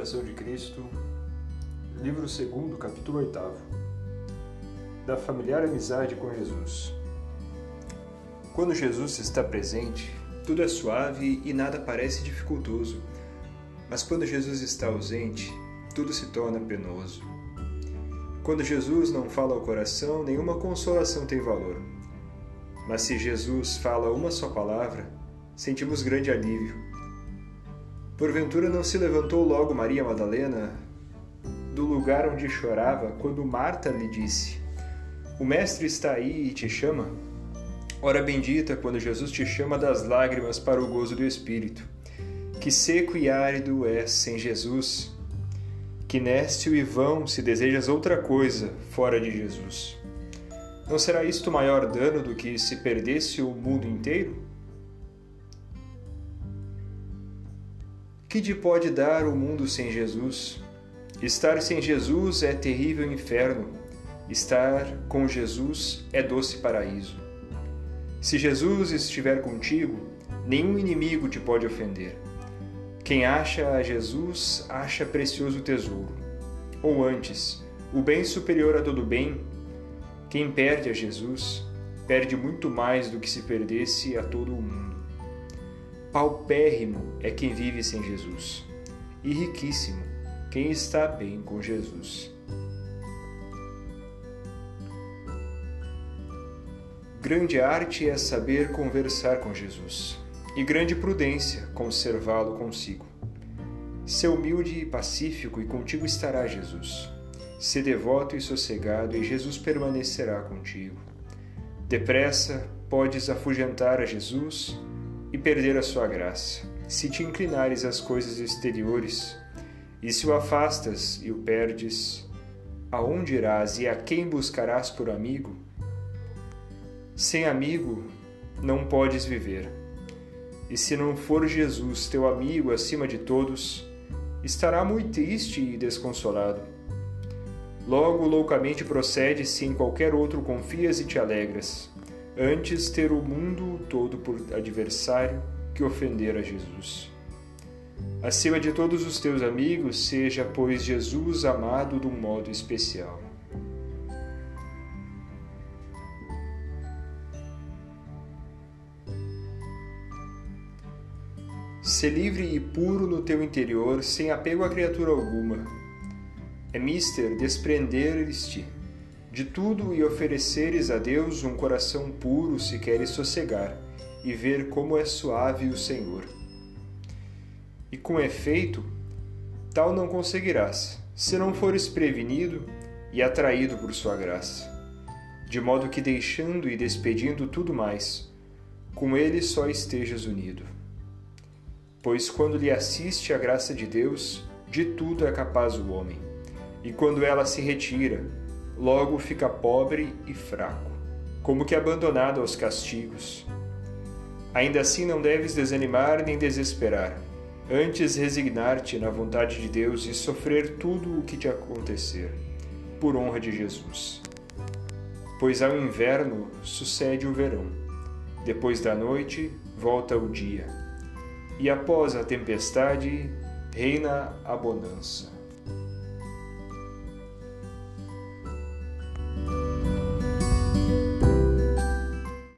Imitação de Cristo, livro 2, capítulo 8. Da familiar amizade com Jesus. Quando Jesus está presente, tudo é suave e nada parece dificultoso. Mas quando Jesus está ausente, tudo se torna penoso. Quando Jesus não fala ao coração, nenhuma consolação tem valor. Mas se Jesus fala uma só palavra, sentimos grande alívio Porventura não se levantou logo Maria Madalena do lugar onde chorava quando Marta lhe disse: O Mestre está aí e te chama? Ora bendita quando Jesus te chama das lágrimas para o gozo do Espírito. Que seco e árido é sem Jesus. Que nécio e vão se desejas outra coisa fora de Jesus. Não será isto maior dano do que se perdesse o mundo inteiro? Que te pode dar o mundo sem Jesus? Estar sem Jesus é terrível inferno. Estar com Jesus é doce paraíso. Se Jesus estiver contigo, nenhum inimigo te pode ofender. Quem acha a Jesus acha precioso tesouro. Ou antes, o bem superior a todo bem. Quem perde a Jesus, perde muito mais do que se perdesse a todo o mundo. Paupérrimo é quem vive sem Jesus, e riquíssimo quem está bem com Jesus. Grande arte é saber conversar com Jesus, e grande prudência conservá-lo consigo. Ser humilde e pacífico, e contigo estará Jesus. Ser devoto e sossegado, e Jesus permanecerá contigo. Depressa podes afugentar a Jesus e perder a sua graça. Se te inclinares às coisas exteriores, e se o afastas e o perdes, aonde irás e a quem buscarás por amigo? Sem amigo não podes viver. E se não for Jesus teu amigo acima de todos, estará muito triste e desconsolado. Logo, loucamente procede se em qualquer outro confias e te alegras antes ter o mundo todo por adversário que ofender a Jesus. Acima de todos os teus amigos, seja, pois, Jesus amado de um modo especial. Ser livre e puro no teu interior, sem apego a criatura alguma. É mister desprender-te de tudo e ofereceres a Deus um coração puro se queres sossegar e ver como é suave o Senhor. E com efeito, tal não conseguirás, se não fores prevenido e atraído por sua graça, de modo que deixando e despedindo tudo mais, com ele só estejas unido. Pois quando lhe assiste a graça de Deus, de tudo é capaz o homem, e quando ela se retira, logo fica pobre e fraco, como que abandonado aos castigos. Ainda assim não deves desanimar nem desesperar, antes resignar-te na vontade de Deus e sofrer tudo o que te acontecer, por honra de Jesus. Pois ao inverno sucede o verão, depois da noite volta o dia, e após a tempestade reina a bonança.